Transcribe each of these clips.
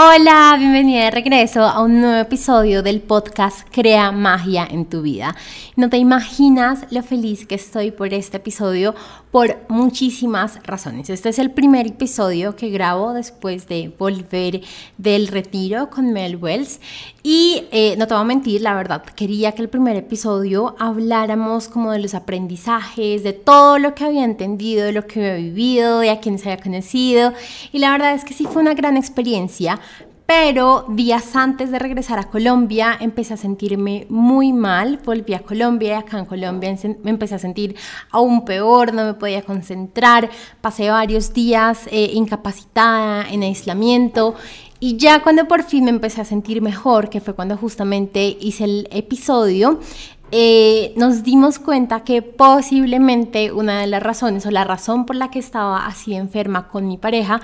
Hola, bienvenida de regreso a un nuevo episodio del podcast Crea Magia en tu vida. No te imaginas lo feliz que estoy por este episodio por muchísimas razones. Este es el primer episodio que grabo después de volver del retiro con Mel Wells y eh, no te voy a mentir, la verdad, quería que el primer episodio habláramos como de los aprendizajes, de todo lo que había entendido, de lo que había vivido, de a quienes había conocido y la verdad es que sí fue una gran experiencia pero días antes de regresar a Colombia empecé a sentirme muy mal, volví a Colombia y acá en Colombia me empecé a sentir aún peor, no me podía concentrar, pasé varios días eh, incapacitada, en aislamiento y ya cuando por fin me empecé a sentir mejor, que fue cuando justamente hice el episodio, eh, nos dimos cuenta que posiblemente una de las razones o la razón por la que estaba así enferma con mi pareja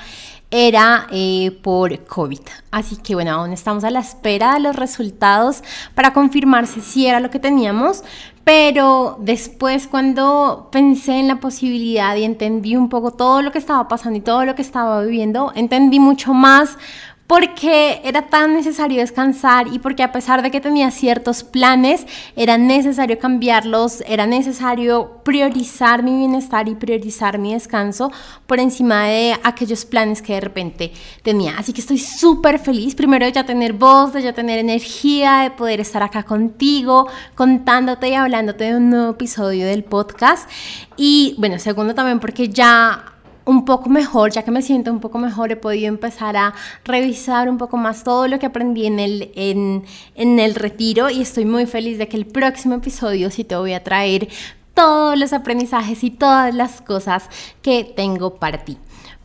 era eh, por COVID. Así que bueno, aún estamos a la espera de los resultados para confirmarse si era lo que teníamos, pero después cuando pensé en la posibilidad y entendí un poco todo lo que estaba pasando y todo lo que estaba viviendo, entendí mucho más porque era tan necesario descansar y porque a pesar de que tenía ciertos planes, era necesario cambiarlos, era necesario priorizar mi bienestar y priorizar mi descanso por encima de aquellos planes que de repente tenía. Así que estoy súper feliz, primero de ya tener voz, de ya tener energía, de poder estar acá contigo, contándote y hablándote de un nuevo episodio del podcast. Y bueno, segundo también porque ya un poco mejor, ya que me siento un poco mejor, he podido empezar a revisar un poco más todo lo que aprendí en el, en, en el retiro y estoy muy feliz de que el próximo episodio sí te voy a traer todos los aprendizajes y todas las cosas que tengo para ti.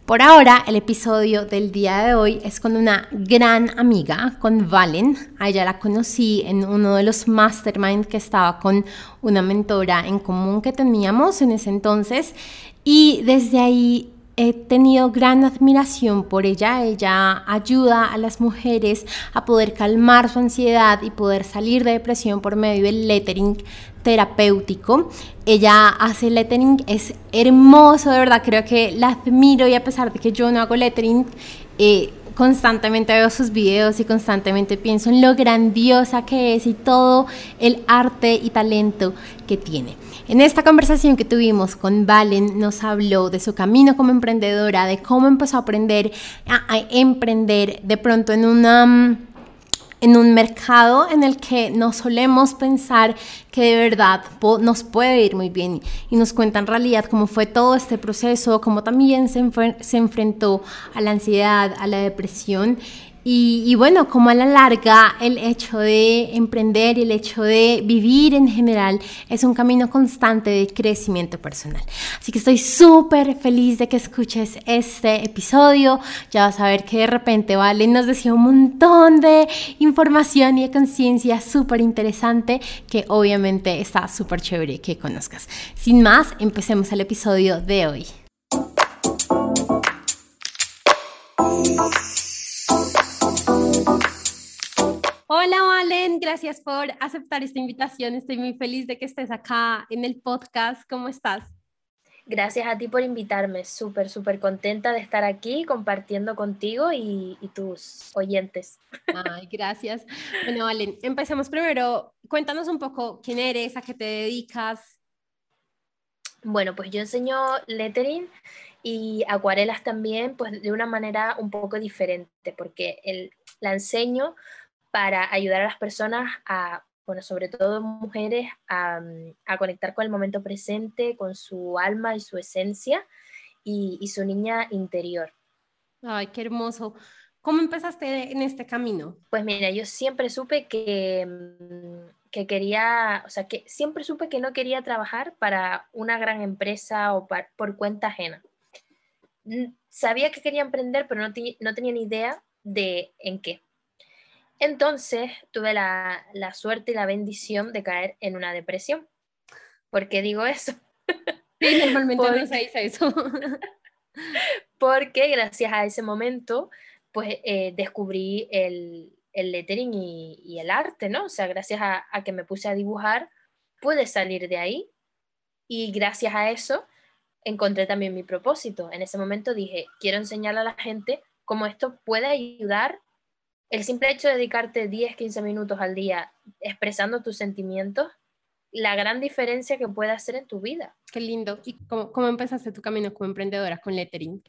Por ahora, el episodio del día de hoy es con una gran amiga, con Valen. A ella la conocí en uno de los mastermind que estaba con una mentora en común que teníamos en ese entonces. Y desde ahí he tenido gran admiración por ella. Ella ayuda a las mujeres a poder calmar su ansiedad y poder salir de depresión por medio del lettering terapéutico. Ella hace lettering, es hermoso, de verdad, creo que la admiro y a pesar de que yo no hago lettering, eh, constantemente veo sus videos y constantemente pienso en lo grandiosa que es y todo el arte y talento que tiene. En esta conversación que tuvimos con Valen nos habló de su camino como emprendedora, de cómo empezó a aprender a, emprender de pronto en una mm, en un mercado en el que no solemos pensar que de verdad nos puede ir muy bien. Y nos cuenta en realidad cómo fue todo este proceso, cómo también se, se enfrentó a la ansiedad, a la depresión y, bueno, como a la larga el hecho de emprender y el hecho de vivir en general es un camino constante de crecimiento personal. Así que estoy súper feliz de que escuches este episodio. Ya vas a ver que de repente Vale nos decía un montón de información y de conciencia súper interesante que obviamente está súper chévere que conozcas. Sin más, empecemos el episodio de hoy. Hola Valen, gracias por aceptar esta invitación. Estoy muy feliz de que estés acá en el podcast. ¿Cómo estás? Gracias a ti por invitarme. Súper, súper contenta de estar aquí compartiendo contigo y, tus oyentes. Ay, gracias. Bueno, Valen, empecemos primero. Cuéntanos un poco quién eres, a qué te dedicas. Bueno, pues yo enseño lettering y acuarelas también, pues de una manera un poco diferente, porque el, la enseño para ayudar a las personas a, bueno, sobre todo mujeres, a, conectar con el momento presente, con su alma y su esencia y, su niña interior. Ay, qué hermoso. ¿Cómo empezaste en este camino? Pues mira, yo siempre supe que, mm, que quería, o sea, que siempre supe que no quería trabajar para una gran empresa o por cuenta ajena. Sabía que quería emprender, pero no, no tenía ni idea de en qué. Entonces tuve la, suerte y la bendición de caer en una depresión. ¿Por qué digo eso? Sí, normalmente no se dice eso. porque gracias a ese momento, pues eh, descubrí el, lettering y, el arte, ¿no? O sea, gracias a, a, que me puse a dibujar, pude salir de ahí y gracias a eso encontré también mi propósito. En ese momento dije, quiero enseñarle a la gente cómo esto puede ayudar el simple hecho de dedicarte 10, 15 minutos al día expresando tus sentimientos, la gran diferencia que puede hacer en tu vida. Qué lindo. ¿Y cómo, cómo empezaste tu camino como emprendedora con lettering?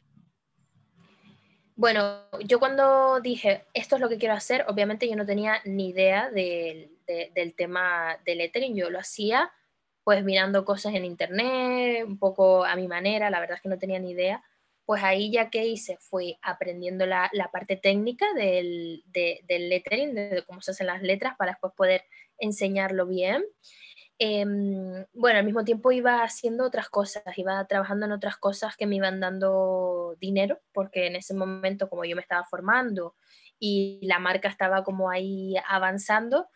Bueno, yo cuando dije, esto es lo que quiero hacer, obviamente yo no tenía ni idea del, del tema del lettering, yo lo hacía pues mirando cosas en internet, un poco a mi manera, la verdad es que no tenía ni idea. Pues ahí ya que hice fue aprendiendo la, la parte técnica del, del lettering, de cómo se hacen las letras para después poder enseñarlo bien. Em, bueno, al mismo tiempo iba haciendo otras cosas, iba trabajando en otras cosas que me iban dando dinero, porque en ese momento como yo me estaba formando y la marca estaba como ahí avanzando,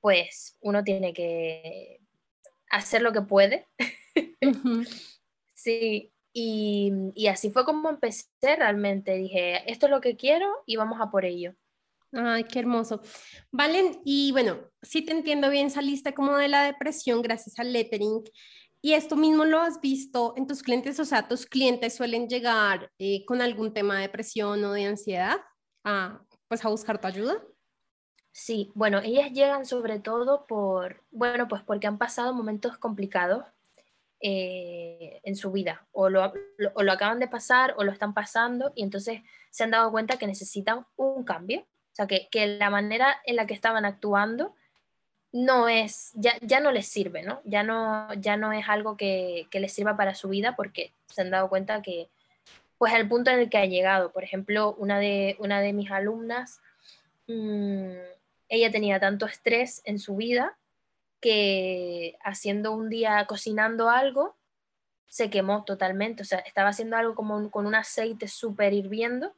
pues uno tiene que hacer lo que puede. sí, y, y, así fue como empecé realmente. Dije, esto es lo que quiero y vamos a por ello. Ay, qué hermoso. Valen, y bueno, si te entiendo bien, saliste como de la depresión gracias al lettering. Y esto mismo lo has visto en tus clientes, o sea, tus clientes suelen llegar eh, con algún tema de depresión o de ansiedad a, pues a buscar tu ayuda. Sí, bueno, ellas llegan sobre todo por, bueno, pues porque han pasado momentos complicados eh, en su vida, o lo, o lo, acaban de pasar o lo están pasando, y entonces se han dado cuenta que necesitan un cambio, o sea, que, que la manera en la que estaban actuando no es, ya, ya no les sirve, ¿no? Ya no, ya no es algo que, que les sirva para su vida porque se han dado cuenta que, pues, el punto en el que ha llegado, por ejemplo, una de, una de mis alumnas, mmm, ella tenía tanto estrés en su vida que haciendo un día cocinando algo, se quemó totalmente. O sea, estaba haciendo algo como con un aceite súper hirviendo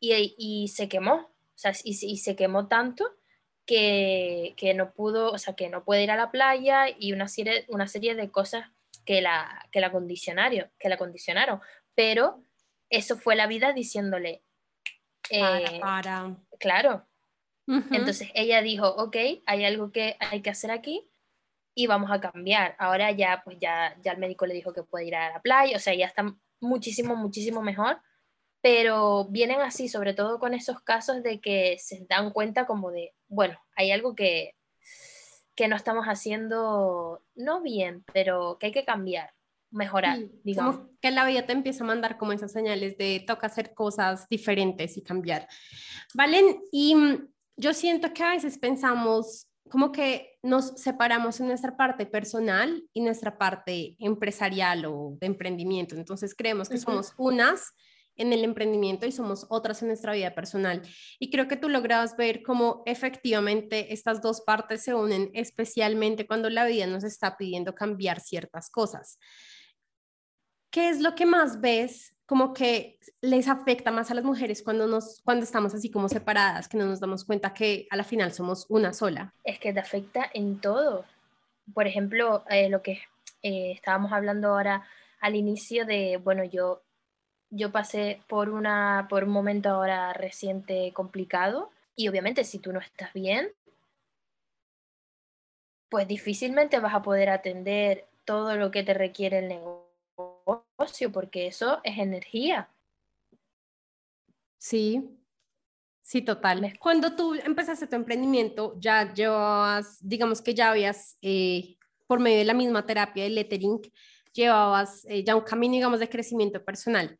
y, se quemó. O sea, y, se quemó tanto que, no pudo, o sea, que no puede ir a la playa y una serie, una serie de cosas que la, que la condicionaron, que la condicionaron. Pero eso fue la vida diciéndole. Eh, para. Claro, entonces ella dijo, ok, hay algo que hay que hacer aquí y vamos a cambiar. Ahora ya, pues ya, ya el médico le dijo que puede ir a la playa, o sea, ya está muchísimo, muchísimo mejor, pero vienen así, sobre todo con esos casos de que se dan cuenta como de, bueno, hay algo que, que no estamos haciendo, no bien, pero que hay que cambiar mejorar, digamos. Como que la vida te empieza a mandar como esas señales de toca hacer cosas diferentes y cambiar. Valen, y mm, yo siento que a veces pensamos como que nos separamos en nuestra parte personal y nuestra parte empresarial o de emprendimiento. Entonces creemos que somos unas en el emprendimiento y somos otras en nuestra vida personal. Y creo que tú logras ver cómo efectivamente estas dos partes se unen, especialmente cuando la vida nos está pidiendo cambiar ciertas cosas. ¿Qué es lo que más ves como que les afecta más a las mujeres cuando, nos, cuando estamos así como separadas, que no nos damos cuenta que a la final somos una sola. Es que te afecta en todo. Por ejemplo, eh, lo que eh, estábamos hablando ahora al inicio de, bueno, yo, yo pasé por, una, por un momento ahora reciente complicado y obviamente si tú no estás bien, pues difícilmente vas a poder atender todo lo que te requiere el negocio porque eso es energía. Sí, sí, total. Cuando tú empezaste tu emprendimiento, ya llevabas, digamos que ya habías, eh, por medio de la misma terapia de lettering, llevabas eh, ya un camino, digamos, de crecimiento personal.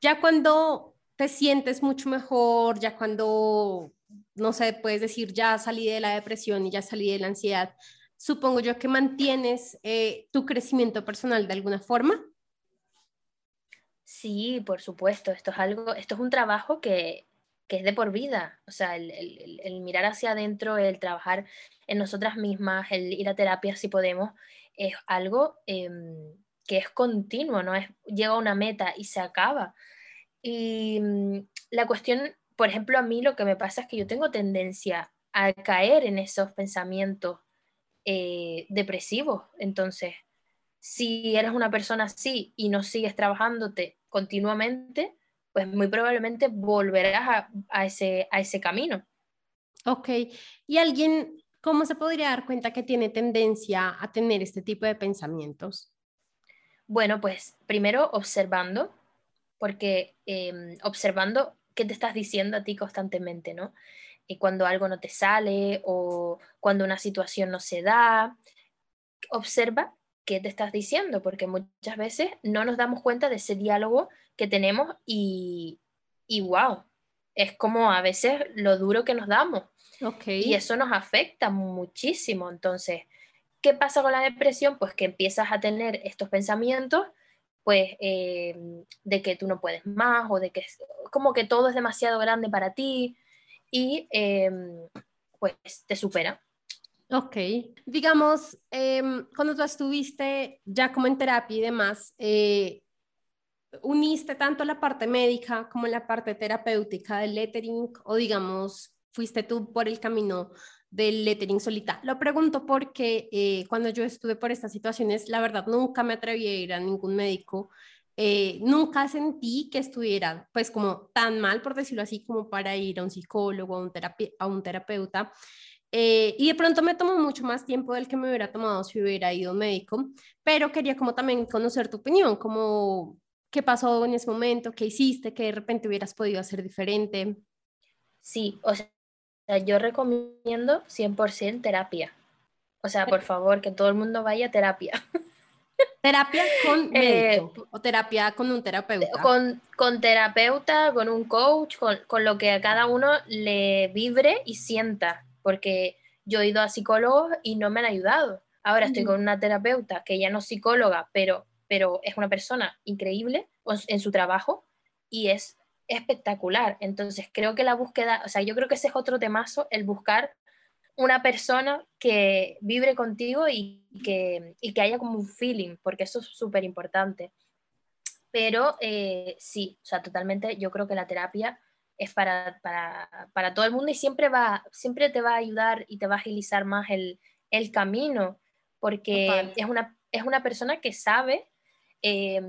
Ya cuando te sientes mucho mejor, ya cuando, no sé, puedes decir, ya salí de la depresión y ya salí de la ansiedad, supongo yo que mantienes eh, tu crecimiento personal de alguna forma. Sí, por supuesto, esto es algo, esto es un trabajo que, es de por vida, o sea, el, mirar hacia adentro, el trabajar en nosotras mismas, el ir a terapia si podemos, es algo em, que es continuo, ¿no? Es, llega a una meta y se acaba. Y mm, la cuestión, por ejemplo, a mí lo que me pasa es que yo tengo tendencia a caer en esos pensamientos eh, depresivos, entonces si eres una persona así y no sigues trabajándote continuamente, pues muy probablemente volverás a, ese, a ese camino. Ok, ¿y alguien cómo se podría dar cuenta que tiene tendencia a tener este tipo de pensamientos? Bueno, pues primero observando, porque em, observando qué te estás diciendo a ti constantemente, ¿no? Y cuando algo no te sale o cuando una situación no se da, observa qué te estás diciendo, porque muchas veces no nos damos cuenta de ese diálogo que tenemos y, y wow, es como a veces lo duro que nos damos. Okay. Y eso nos afecta muchísimo. Entonces, ¿qué pasa con la depresión? Pues que empiezas a tener estos pensamientos, pues, eh, de que tú no puedes más o de que como que todo es demasiado grande para ti y em, pues te supera. Ok, digamos, em, cuando tú estuviste ya como en terapia y demás, eh, uniste tanto la parte médica como la parte terapéutica del lettering o digamos, fuiste tú por el camino del lettering solita. Lo pregunto porque eh, cuando yo estuve por estas situaciones, la verdad nunca me atreví a ir a ningún médico. Eh, nunca sentí que estuviera pues como tan mal, por decirlo así, como para ir a un psicólogo, a un, a un terapeuta. Eh, y de pronto me tomó mucho más tiempo del que me hubiera tomado si hubiera ido médico, pero quería como también conocer tu opinión, como qué pasó en ese momento, qué hiciste, que de repente hubieras podido hacer diferente. Sí, o sea, yo recomiendo 100% terapia. O sea, por favor, que todo el mundo vaya a terapia. ¿Terapia con eh, médico o terapia con un terapeuta? Con, con terapeuta, con un coach, con, con, lo que a cada uno le vibre y sienta. Porque yo he ido a psicólogos y no me han ayudado. Ahora estoy con una terapeuta que ya no es psicóloga, pero, pero es una persona increíble en su trabajo y es espectacular. Entonces creo que la búsqueda, o sea, yo creo que ese es otro temazo, el buscar una persona que vibre contigo y que, y que haya como un feeling, porque eso es súper importante. Pero eh, sí, o sea, totalmente yo creo que la terapia es para, para, para, todo el mundo y siempre, va, siempre te va a ayudar y te va a agilizar más el, el camino, porque es una, es una persona que sabe eh,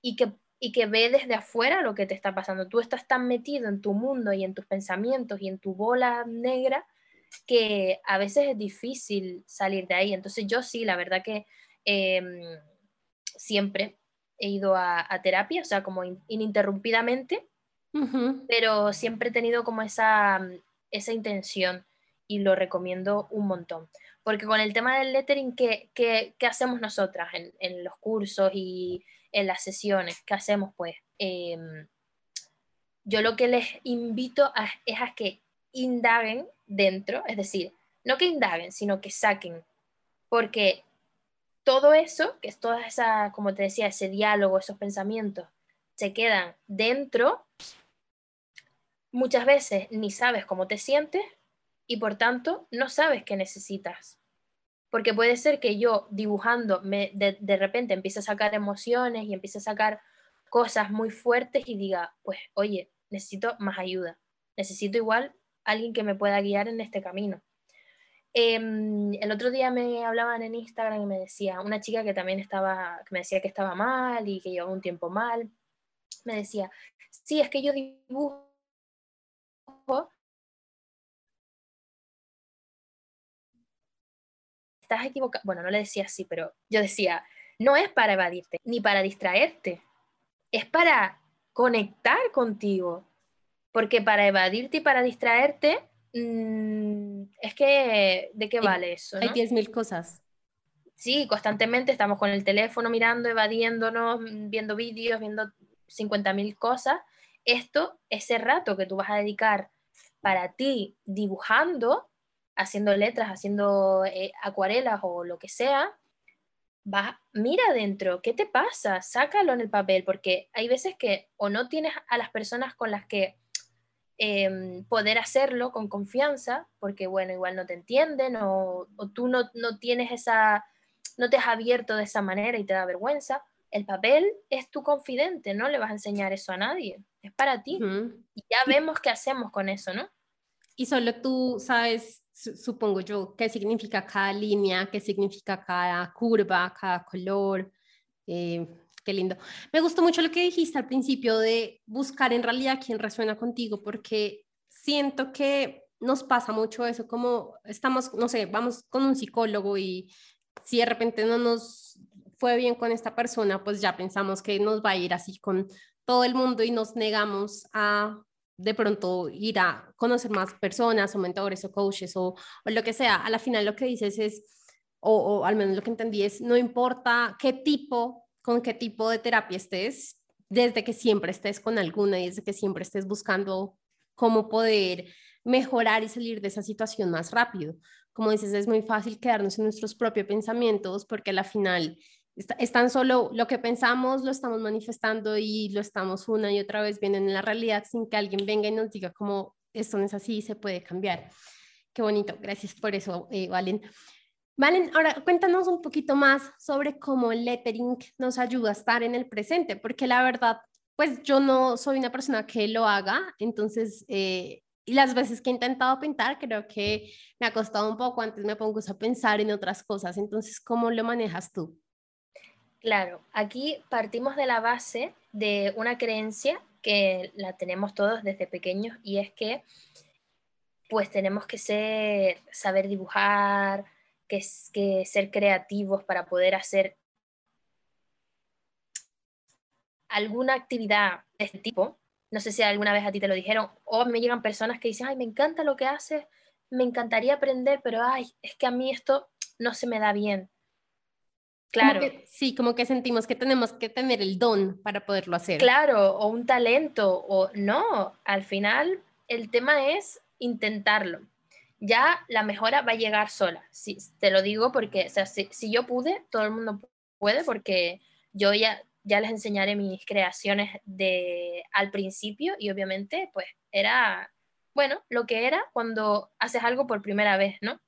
y que y que ve desde afuera lo que te está pasando. Tú estás tan metido en tu mundo y en tus pensamientos y en tu bola negra que a veces es difícil salir de ahí. Entonces yo sí, la verdad que em, siempre he ido a, terapia, o sea, como ininterrumpidamente, pero siempre he tenido como esa, esa intención y lo recomiendo un montón. Porque con el tema del lettering, ¿qué, qué, qué hacemos nosotras en, en los cursos y en las sesiones que hacemos, pues, em, yo lo que les invito es a que indaguen dentro, es decir, no que indaguen, sino que saquen, porque todo eso, que es toda esa, como te decía, ese diálogo, esos pensamientos, se quedan dentro, muchas veces ni sabes cómo te sientes y por tanto no sabes qué necesitas. Porque puede ser que yo dibujando me, de, repente empiece a sacar emociones y empiece a sacar cosas muy fuertes y diga, pues, oye, necesito más ayuda. Necesito igual alguien que me pueda guiar en este camino. Em, el otro día me hablaban en Instagram y me decía, una chica que también estaba, que me decía que estaba mal y que llevaba un tiempo mal, me decía, sí, es que yo dibujo estás equivocado. Bueno, no le decía así, pero yo decía, no es para evadirte, ni para distraerte, es para conectar contigo. Porque para evadirte y para distraerte, mm, es que, ¿de qué vale eso? Hay 10.000 cosas. Sí, constantemente estamos con el teléfono mirando, evadiéndonos, viendo vídeos, viendo 50.000 cosas. Esto, ese rato que tú vas a dedicar para ti dibujando, haciendo letras, haciendo eh, acuarelas o lo que sea, va, mira adentro, ¿qué te pasa? Sácalo en el papel, porque hay veces que o no tienes a las personas con las que em, poder hacerlo con confianza, porque bueno, igual no te entienden o, tú no, no, tienes esa, no te has abierto de esa manera y te da vergüenza. El papel es tu confidente, no le vas a enseñar eso a nadie, es para ti. Y ya vemos qué hacemos con eso, ¿no? Y solo tú sabes supongo yo, qué significa cada línea, qué significa cada curva, cada color. Eh, qué lindo. Me gustó mucho lo que dijiste al principio de buscar en realidad quién resuena contigo, porque siento que nos pasa mucho eso, como estamos, no sé, vamos con un psicólogo y si de repente no nos fue bien con esta persona, pues ya pensamos que nos va a ir así con todo el mundo y nos negamos a de pronto ir a conocer más personas o mentores o coaches o, o lo que sea, a la final lo que dices es, o, o, al menos lo que entendí es, no importa qué tipo, con qué tipo de terapia estés, desde que siempre estés con alguna y desde que siempre estés buscando cómo poder mejorar y salir de esa situación más rápido. Como dices, es muy fácil quedarnos en nuestros propios pensamientos porque a la final es tan solo lo que pensamos, lo estamos manifestando y lo estamos una y otra vez viendo en la realidad sin que alguien venga y nos diga cómo esto no es así, se puede cambiar. Qué bonito, gracias por eso, eh, Valen. Valen, ahora cuéntanos un poquito más sobre cómo el lettering nos ayuda a estar en el presente, porque la verdad, pues yo no soy una persona que lo haga, entonces, eh, y las veces que he intentado pintar, creo que me ha costado un poco, antes me pongo a pensar en otras cosas, entonces, ¿cómo lo manejas tú? Claro, aquí partimos de la base de una creencia que la tenemos todos desde pequeños y es que pues tenemos que ser, saber dibujar, que, que ser creativos para poder hacer alguna actividad de este tipo. No sé si alguna vez a ti te lo dijeron o me llegan personas que dicen, ay, me encanta lo que haces, me encantaría aprender, pero ay, es que a mí esto no se me da bien. Claro. sí, como que sentimos que tenemos que tener el don para poderlo hacer. Claro, o un talento, o no, al final el tema es intentarlo. Ya la mejora va a llegar sola. Si, te lo digo porque, o sea, si, yo pude, todo el mundo puede, porque yo ya, ya les enseñaré mis creaciones de al principio y obviamente, pues era, bueno, lo que era cuando haces algo por primera vez, ¿no?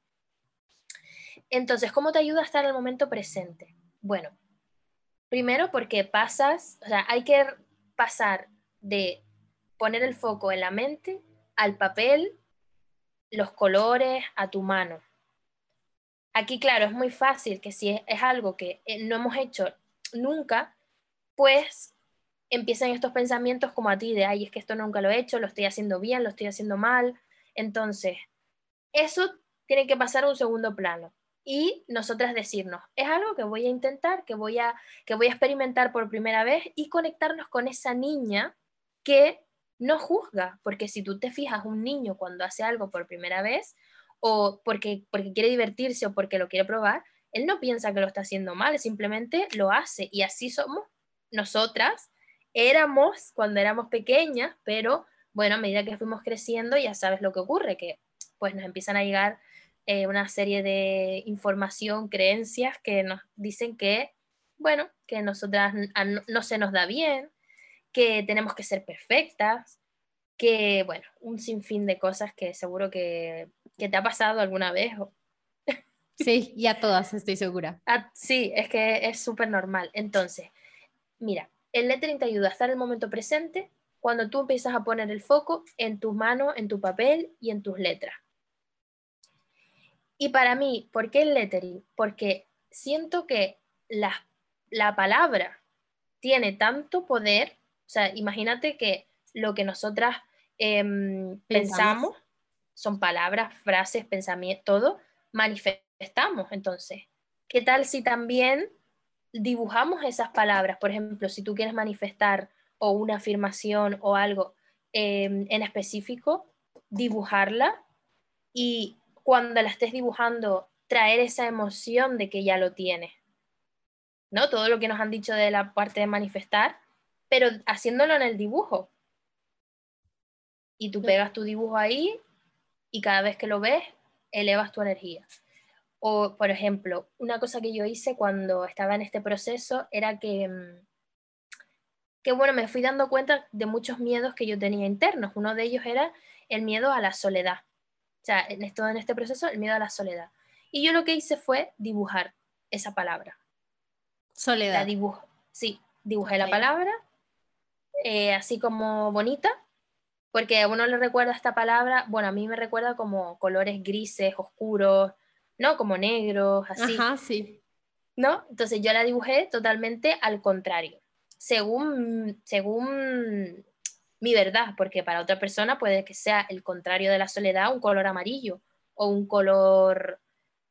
Entonces, ¿cómo te ayuda a estar en el momento presente? Bueno, primero porque pasas, o sea, hay que pasar de poner el foco en la mente al papel, los colores, a tu mano. Aquí, claro, es muy fácil que si es, algo que eh, no hemos hecho nunca, pues empiezan estos pensamientos como a ti de, ay, es que esto nunca lo he hecho, lo estoy haciendo bien, lo estoy haciendo mal. Entonces, eso tiene que pasar a un segundo plano y nosotras decirnos, es algo que voy a intentar, que voy a, que voy a experimentar por primera vez y conectarnos con esa niña que no juzga, porque si tú te fijas un niño cuando hace algo por primera vez o porque, porque quiere divertirse o porque lo quiere probar, él no piensa que lo está haciendo mal, simplemente lo hace y así somos nosotras, éramos cuando éramos pequeñas, pero bueno, a medida que fuimos creciendo ya sabes lo que ocurre, que pues nos empiezan a llegar eh, una serie de información, creencias que nos dicen que, bueno, que nosotras no, se nos da bien, que tenemos que ser perfectas, que, bueno, un sinfín de cosas que seguro que, te ha pasado alguna vez. Sí, y a todas estoy segura. Ah, sí, es que es súper normal. Entonces, mira, el lettering te ayuda a estar en el momento presente cuando tú empiezas a poner el foco en tus manos, en tu papel y en tus letras. Y para mí, ¿por qué el lettering? Porque siento que la, la palabra tiene tanto poder, o sea, imagínate que lo que nosotras em, pensamos son palabras, frases, pensamientos, todo, manifestamos. Entonces, ¿qué tal si también dibujamos esas palabras? Por ejemplo, si tú quieres manifestar o una afirmación o algo em, en específico, dibujarla y cuando la estés dibujando, traer esa emoción de que ya lo tienes. ¿No? Todo lo que nos han dicho de la parte de manifestar, pero haciéndolo en el dibujo. Y tú pegas tu dibujo ahí y cada vez que lo ves, elevas tu energía. O, por ejemplo, una cosa que yo hice cuando estaba en este proceso era que, mm, que, bueno, me fui dando cuenta de muchos miedos que yo tenía internos. Uno de ellos era el miedo a la soledad. Sea, en, esto, en este proceso, el miedo a la soledad. Y yo lo que hice fue dibujar esa palabra. Soledad. La dibujo. Sí, dibujé la palabra, eh, así como bonita, porque a uno le recuerda esta palabra, bueno, a mí me recuerda como colores grises, oscuros, ¿no? Como negros, así. Ajá, sí. ¿No? Entonces yo la dibujé totalmente al contrario. Según, según mi verdad, porque para otra persona puede que sea el contrario de la soledad, un color amarillo o un color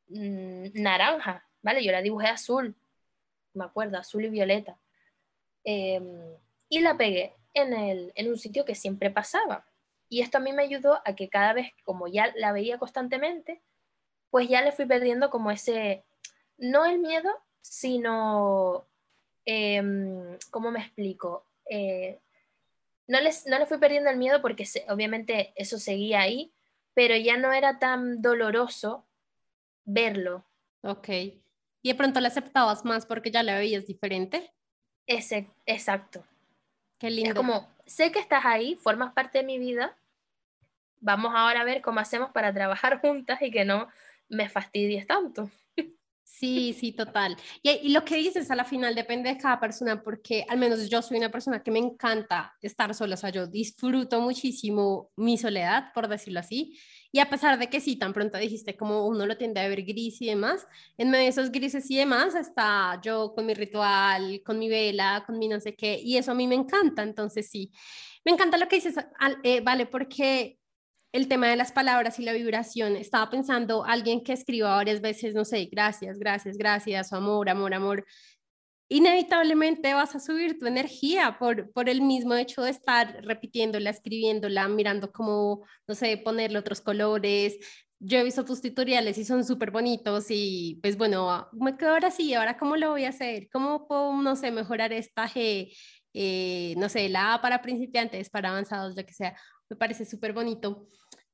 mm, naranja, ¿vale? Yo la dibujé azul, me acuerdo, azul y violeta. Em, y la pegué en, el, en un sitio que siempre pasaba. y esto a mí me ayudó a que cada vez, como ya la veía constantemente, pues ya le fui perdiendo como ese, no el miedo, sino, em, ¿cómo me explico? Eh, no, les, no le fui perdiendo el miedo porque obviamente eso seguía ahí, pero ya no era tan doloroso verlo. Ok. ¿Y de pronto la aceptabas más porque ya la veías diferente? Ese, exacto. Qué lindo. Es como, sé que estás ahí, formas parte de mi vida, vamos ahora a ver cómo hacemos para trabajar juntas y que no me fastidies tanto. Sí, sí, total. Y, lo que dices a la final depende de cada persona, porque al menos yo soy una persona que me encanta estar sola, o sea, yo disfruto muchísimo mi soledad, por decirlo así, y a pesar de que sí, tan pronto dijiste como uno lo tiende a ver gris y demás, en medio de esos grises y demás está yo con mi ritual, con mi vela, con mi no sé qué, y eso a mí me encanta, entonces sí, me encanta lo que dices, eh, vale, porque el tema de las palabras y la vibración. Estaba pensando, alguien que escriba varias veces, no sé, gracias, gracias, gracias, amor, amor, amor. Inevitablemente vas a subir tu energía por, por el mismo hecho de estar repitiéndola, escribiéndola, mirando cómo, no sé, ponerle otros colores. Yo he visto tus tutoriales y son súper bonitos y pues bueno, me quedo ahora sí, ahora cómo lo voy a hacer, cómo puedo, no sé, mejorar esta G, eh, no sé, la A para principiantes, para avanzados, lo que sea me parece súper bonito.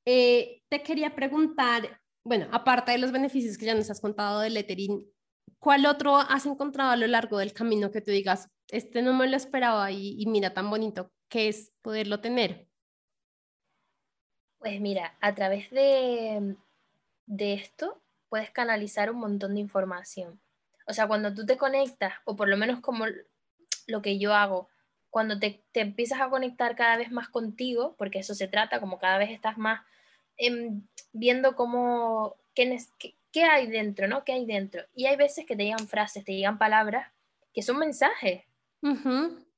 Eh, te quería preguntar, bueno, aparte de los beneficios que ya nos has contado del lettering, ¿cuál otro has encontrado a lo largo del camino que tú digas, este no me lo esperaba y, y mira tan bonito que es poderlo tener? Pues mira, a través de, de esto puedes canalizar un montón de información. O sea, cuando tú te conectas, o por lo menos como lo que yo hago, cuando te, empiezas a conectar cada vez más contigo, porque eso se trata, como cada vez estás más em, viendo cómo, qué, qué, hay dentro, ¿no? ¿Qué hay dentro? Y hay veces que te llegan frases, te llegan palabras que son mensajes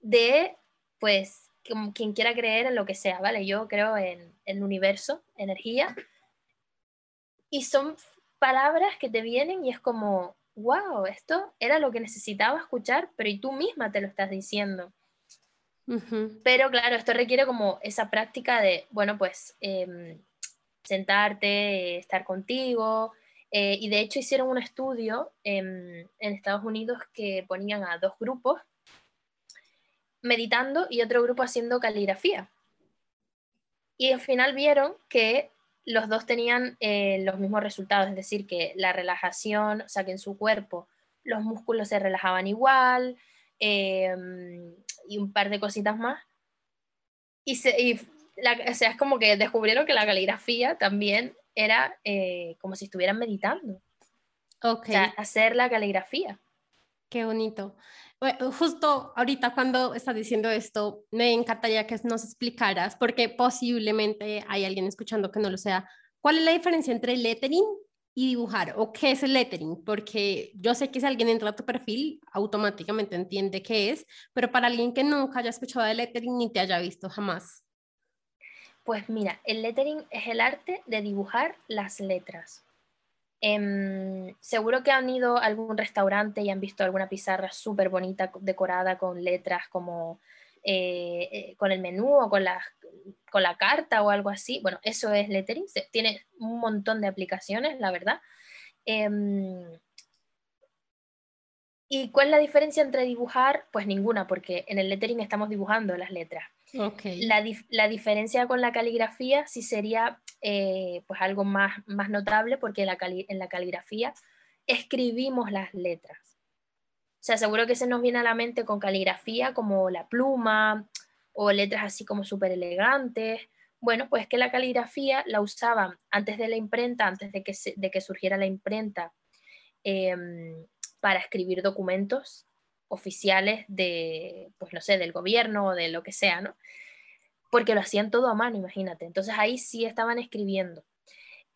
de, pues, quien quiera creer en lo que sea, ¿vale? Yo creo en el universo, energía, y son palabras que te vienen y es como, wow, esto era lo que necesitaba escuchar, pero y tú misma te lo estás diciendo. Pero claro, esto requiere como esa práctica de, bueno, pues em, sentarte, estar contigo. Eh, y de hecho hicieron un estudio en Estados Unidos que ponían a dos grupos meditando y otro grupo haciendo caligrafía. Y al final vieron que los dos tenían eh, los mismos resultados, es decir, que la relajación, o sea, que en su cuerpo los músculos se relajaban igual, Em, y un par de cositas más. Y, se, y o sea, es como que descubrieron que la caligrafía también era eh, como si estuvieran meditando. Ok. O sea, hacer la caligrafía. Qué bonito. Justo ahorita cuando estás diciendo esto, me encantaría que nos explicaras, porque posiblemente hay alguien escuchando que no lo sea, ¿cuál es la diferencia entre el lettering y dibujar o qué es el lettering, porque yo sé que si alguien entra a tu perfil, automáticamente entiende qué es, pero para alguien que nunca haya escuchado de lettering ni te haya visto jamás. Pues mira, el lettering es el arte de dibujar las letras. Em, seguro que han ido a algún restaurante y han visto alguna pizarra súper bonita decorada con letras como eh, eh, con el menú o con la, con la carta o algo así. Bueno, eso es lettering, tiene un montón de aplicaciones, la verdad. Em, ¿Y cuál es la diferencia entre dibujar? Pues ninguna, porque en el lettering estamos dibujando las letras. Okay. La, diferencia con la caligrafía sí sería eh, pues algo más, más notable, porque la en la caligrafía escribimos las letras. Sea, seguro que se nos viene a la mente con caligrafía como la pluma o letras así como súper elegantes. Bueno, pues que la caligrafía la usaban antes de la imprenta, antes de que, de que surgiera la imprenta, em, para escribir documentos oficiales de, pues no sé, del gobierno o de lo que sea, ¿no? Porque lo hacían todo a mano, imagínate. Entonces ahí sí estaban escribiendo.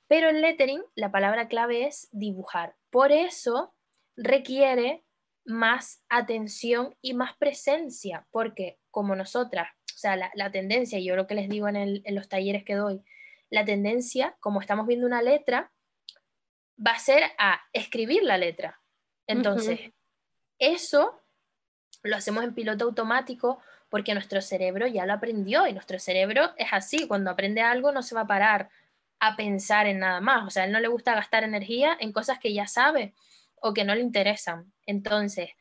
Pero en lettering la palabra clave es dibujar. Por eso requiere más atención y más presencia, porque como nosotras, o sea, la, tendencia, yo lo que les digo en, los talleres que doy, la tendencia, como estamos viendo una letra, va a ser a escribir la letra. Entonces, eso lo hacemos en piloto automático porque nuestro cerebro ya lo aprendió y nuestro cerebro es así, cuando aprende algo no se va a parar a pensar en nada más, o sea, a él no le gusta gastar energía en cosas que ya sabe o que no le interesan. Entonces,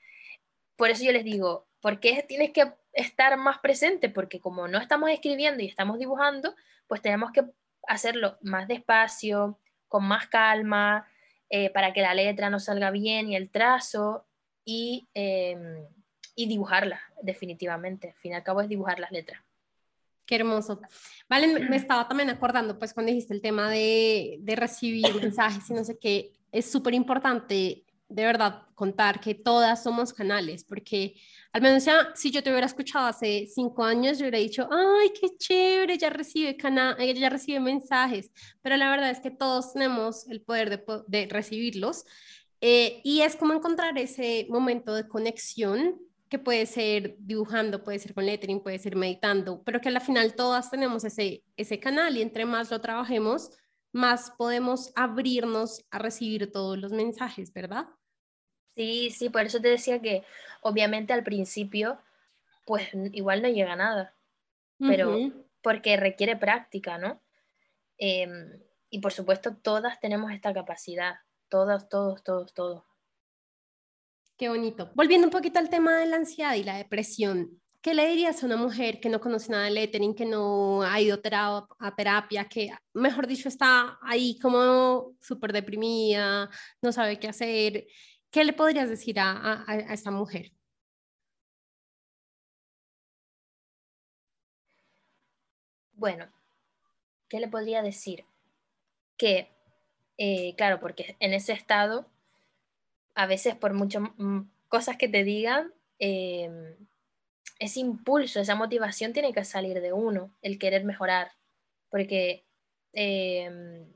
por eso yo les digo, ¿por qué tienes que estar más presente? Porque como no estamos escribiendo y estamos dibujando, pues tenemos que hacerlo más despacio, con más calma, eh, para que la letra nos salga bien y el trazo y, em, y dibujarla, definitivamente. Al fin y al cabo es dibujar las letras. Qué hermoso. Vale, me estaba también acordando, pues cuando dijiste el tema de, de recibir mensajes y no sé qué, es súper importante de verdad contar que todas somos canales, porque al menos ya, si yo te hubiera escuchado hace cinco años, yo hubiera dicho, ay, qué chévere, ya recibe, cana ya recibe mensajes, pero la verdad es que todos tenemos el poder de, de recibirlos eh, y es como encontrar ese momento de conexión que puede ser dibujando, puede ser con lettering, puede ser meditando, pero que al final todas tenemos ese, ese canal y entre más lo trabajemos, más podemos abrirnos a recibir todos los mensajes, ¿verdad? Sí, sí, por eso te decía que obviamente al principio, pues igual no llega nada, pero porque requiere práctica, ¿no? Em, y por supuesto, todas tenemos esta capacidad, todos, todos, todos, todos. Qué bonito. Volviendo un poquito al tema de la ansiedad y la depresión, ¿qué le dirías a una mujer que no conoce nada de lettering, que no ha ido a terapia, que mejor dicho está ahí como súper deprimida, no sabe qué hacer? ¿Qué le podrías decir a, a, esta mujer? Bueno, ¿qué le podría decir? Que, eh, claro, porque en ese estado a veces por muchas mm, cosas que te digan, em, ese impulso, esa motivación tiene que salir de uno, el querer mejorar. Porque em,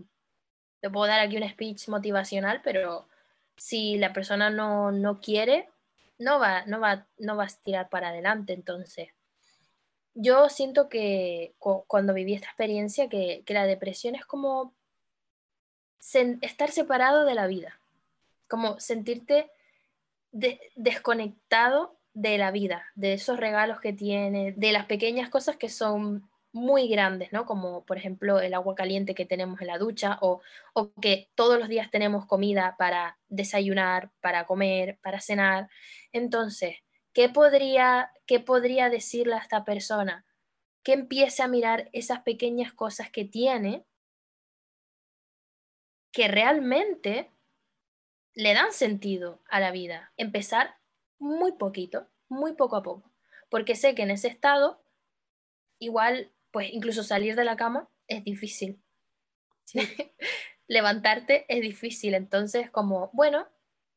te puedo dar aquí un speech motivacional, pero si la persona no, quiere, no va, no, va, no va a tirar para adelante. Entonces, yo siento que cuando viví esta experiencia, que, que la depresión es como estar separado de la vida como sentirte desconectado de la vida, de esos regalos que tiene, de las pequeñas cosas que son muy grandes, ¿no? Como por ejemplo el agua caliente que tenemos en la ducha o, o, que todos los días tenemos comida para desayunar, para comer, para cenar. Entonces, ¿qué podría, qué podría decirle a esta persona? Que empiece a mirar esas pequeñas cosas que tiene que realmente le dan sentido a la vida. Empezar muy poquito, muy poco a poco. Porque sé que en ese estado, igual, pues incluso salir de la cama es difícil. Levantarte es difícil. Entonces, como, bueno,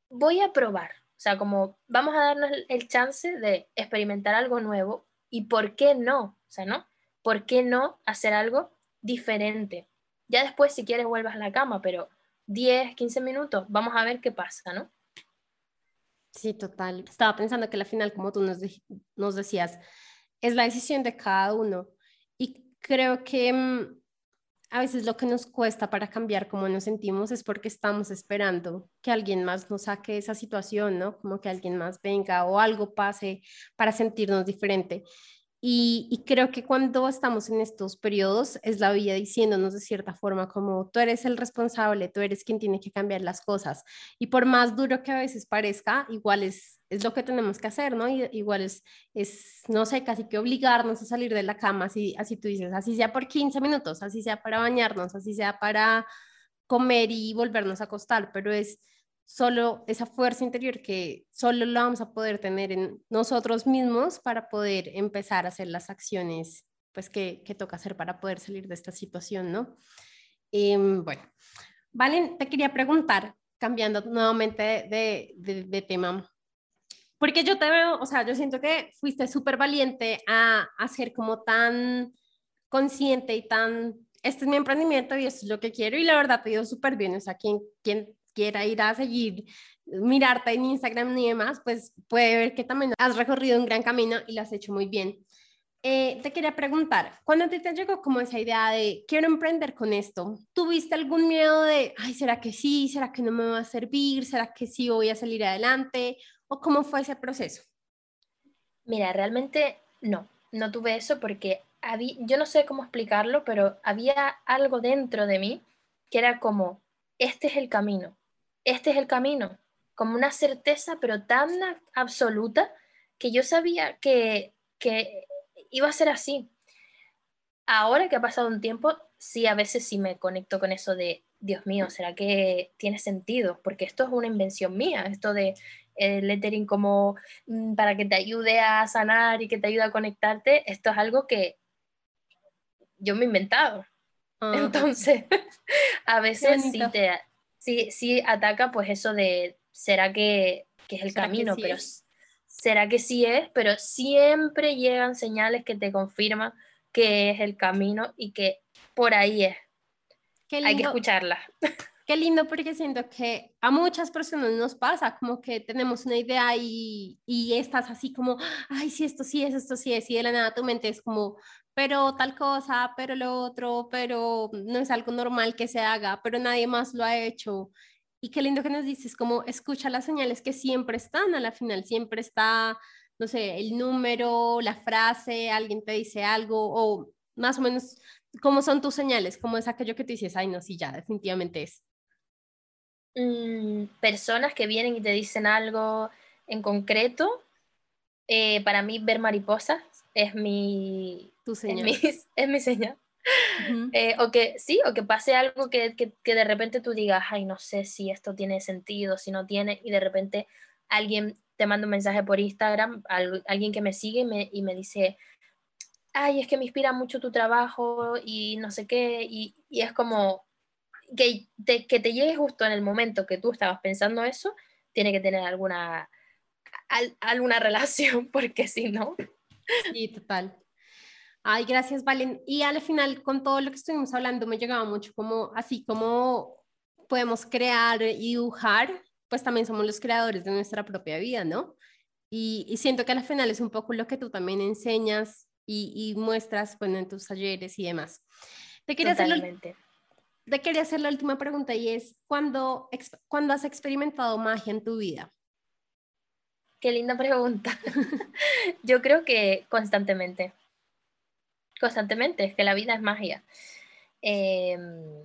voy a probar. O sea, como vamos a darnos el chance de experimentar algo nuevo y por qué no, o sea, ¿no? ¿Por qué no hacer algo diferente? Ya después, si quieres, vuelvas a la cama, pero 10, 15 minutos, vamos a ver qué pasa, ¿no? Sí, total. Estaba pensando que al final, como tú nos, decías, es la decisión de cada uno. Y creo que mm, a veces lo que nos cuesta para cambiar cómo nos sentimos es porque estamos esperando que alguien más nos saque esa situación, ¿no? Como que alguien más venga o algo pase para sentirnos diferente. Y, creo que cuando estamos en estos periodos es la vida diciéndonos de cierta forma como tú eres el responsable, tú eres quien tiene que cambiar las cosas. Y por más duro que a veces parezca, igual es, es lo que tenemos que hacer, ¿no? Y, igual es, es, no sé, casi que obligarnos a salir de la cama, así, así tú dices, así sea por 15 minutos, así sea para bañarnos, así sea para comer y volvernos a acostar, pero es solo esa fuerza interior que solo la vamos a poder tener en nosotros mismos para poder empezar a hacer las acciones pues que, que toca hacer para poder salir de esta situación, ¿no? Em, bueno, Valen, te quería preguntar, cambiando nuevamente de, de, de, tema, porque yo te veo, o sea, yo siento que fuiste súper valiente a, a ser como tan consciente y tan, este es mi emprendimiento y esto es lo que quiero y la verdad te dio súper bien, o sea, quien, quien quiera ir a seguir, mirarte en Instagram ni demás, pues puede ver que también has recorrido un gran camino y lo has hecho muy bien. Eh, te quería preguntar, cuando te, te llegó como esa idea de quiero emprender con esto, ¿tuviste algún miedo de, ay, ¿será que sí? ¿Será que no me va a servir? ¿Será que sí voy a salir adelante? ¿O cómo fue ese proceso? Mira, realmente no, no tuve eso porque había, yo no sé cómo explicarlo, pero había algo dentro de mí que era como, este es el camino, este es el camino, como una certeza, pero tan absoluta que yo sabía que, que iba a ser así. Ahora que ha pasado un tiempo, sí, a veces sí me conecto con eso de, Dios mío, ¿será que tiene sentido? Porque esto es una invención mía, esto de el lettering como mm, para que te ayude a sanar y que te ayude a conectarte, esto es algo que yo me he inventado. Entonces, a veces sí, te, sí, sí ataca pues eso de, ¿será que, es el camino? pero ¿será que sí es? Pero siempre llegan señales que te confirman que es el camino y que por ahí es. Hay que escucharla. Qué lindo porque siento que a muchas personas nos pasa como que tenemos una idea y, y estás así como, ay, sí, esto sí es, esto sí es, y de la nada tu mente es como, pero tal cosa, pero lo otro, pero no es algo normal que se haga, pero nadie más lo ha hecho. Y qué lindo que nos dices, como escucha las señales que siempre están a la final, siempre está, no sé, el número, la frase, alguien te dice algo, o más o menos, ¿cómo son tus señales? ¿Cómo es aquello que te dices, ay, no, sí, ya, definitivamente es? Mm, personas que vienen y te dicen algo en concreto. Eh, para mí, ver mariposas es mi, tu señal. Es mi, señal. Eh, o que sí, o que pase algo que, que, que, de repente tú digas, ay, no sé si esto tiene sentido, si no tiene, y de repente alguien te manda un mensaje por Instagram, alguien que me sigue y me, y me dice, ay, es que me inspira mucho tu trabajo y no sé qué, y, y es como, que te, que te llegue justo en el momento que tú estabas pensando eso, tiene que tener alguna, alguna relación, porque si no... Sí, total. Ay, gracias, Valen. Y al final, con todo lo que estuvimos hablando, me llegaba mucho como, así como podemos crear y dibujar, pues también somos los creadores de nuestra propia vida, ¿no? Y, y siento que al final es un poco lo que tú también enseñas y, y muestras, bueno, en tus talleres y demás. Te quería Totalmente. hacer te quería hacer la última pregunta y es, ¿cuándo, ¿cuándo has experimentado magia en tu vida? Qué linda pregunta. Yo creo que constantemente. Constantemente, es que la vida es magia. Em,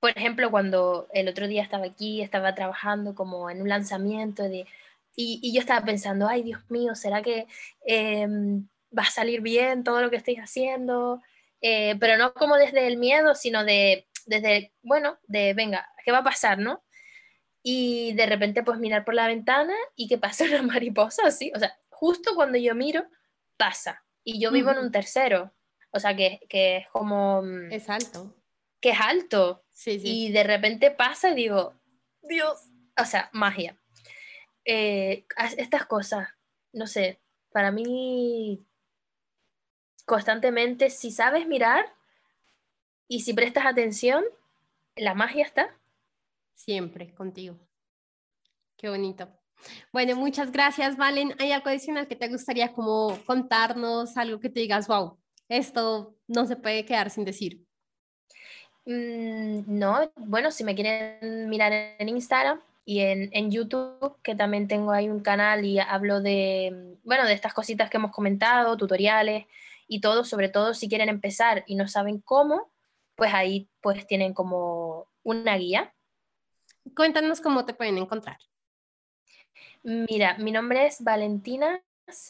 por ejemplo, cuando el otro día estaba aquí, estaba trabajando como en un lanzamiento de, y, yo estaba pensando, ay Dios mío, ¿será que em, va a salir bien todo lo que estoy haciendo? Eh, pero no como desde el miedo, sino de desde, bueno, de, venga, ¿qué va a pasar, no? Y de repente, pues mirar por la ventana y que pasa una mariposa así, o sea, justo cuando yo miro, pasa. Y yo vivo en un tercero, o sea, que, que es como... Mm, es alto. Que es alto. Sí, sí. Y de repente pasa y digo, Dios, o sea, magia. Eh, estas cosas, no sé, para mí constantemente, si sabes mirar, y si prestas atención, la magia está. Siempre contigo. Qué bonito. Bueno, muchas gracias, Valen. ¿Hay algo adicional que te gustaría como contarnos, algo que te digas, wow, esto no se puede quedar sin decir? Mm, no, bueno, si me quieren mirar en Instagram y en, en, YouTube, que también tengo ahí un canal y hablo de, bueno, de estas cositas que hemos comentado, tutoriales y todo, sobre todo si quieren empezar y no saben cómo, pues ahí pues tienen como una guía. Cuéntanos cómo te pueden encontrar. Mira, mi nombre es Valentinas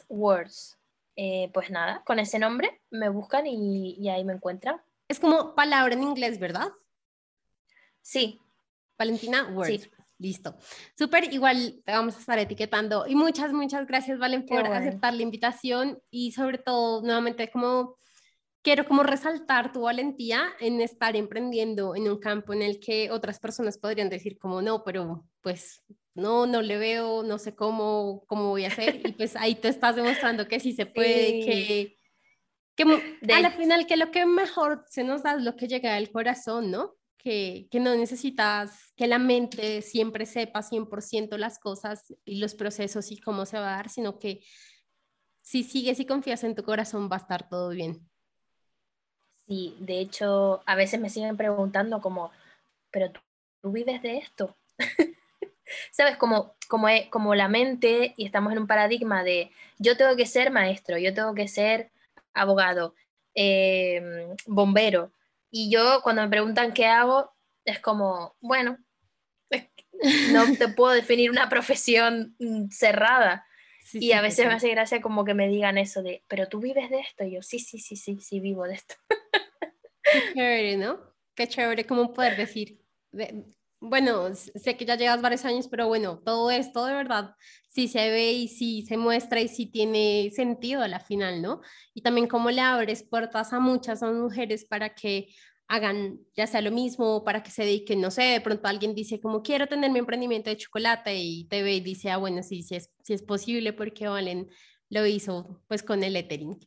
Words. Eh, pues nada, con ese nombre me buscan y, ahí me encuentran. Es como palabra en inglés, ¿verdad? Sí. Valentina Words. Listo. Súper, igual te vamos a estar etiquetando. Y muchas, muchas gracias, Valen, por aceptar la invitación y sobre todo, nuevamente, como quiero como resaltar tu valentía en estar emprendiendo en un campo en el que otras personas podrían decir como no, pero pues no, no le veo, no sé cómo, cómo voy a hacer y pues ahí te estás demostrando que sí se puede, que, que a la final que lo que mejor se nos da es lo que llega del corazón, ¿no? Que, que, no necesitas que la mente siempre sepa 100% las cosas y los procesos y cómo se va a dar, sino que si sigues y confías en tu corazón va a estar todo bien. Sí, de hecho, a veces me siguen preguntando como, pero tú, vives de esto. ¿Sabes? Como, como, como la mente, y estamos en un paradigma de yo tengo que ser maestro, yo tengo que ser abogado, em, bombero. Y yo cuando me preguntan qué hago, es como, bueno, no te puedo definir una profesión mm, cerrada. y a veces me hace gracia como que me digan eso de, pero tú vives de esto. Y yo, sí, sí, sí, sí, sí, vivo de esto. Qué chévere, ¿no? Qué chévere como poder decir, bueno, sé que ya llevas varios años, pero bueno, todo esto de verdad sí se ve y sí se muestra y sí tiene sentido a la final, ¿no? Y también cómo le abres puertas a muchas mujeres para que hagan ya sea lo mismo, para que se dediquen, no sé, de pronto alguien dice como quiero tener mi emprendimiento de chocolate y te ve y dice, ah, bueno, sí, sí es, sí es posible porque Valen lo hizo pues con el lettering.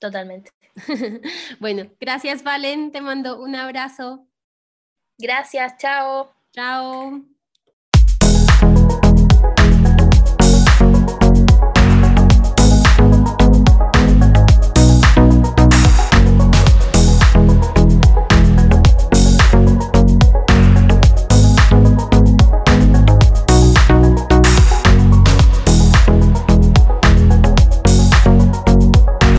Totalmente. bueno, gracias Valen, te mando un abrazo. Gracias, chao. Chao.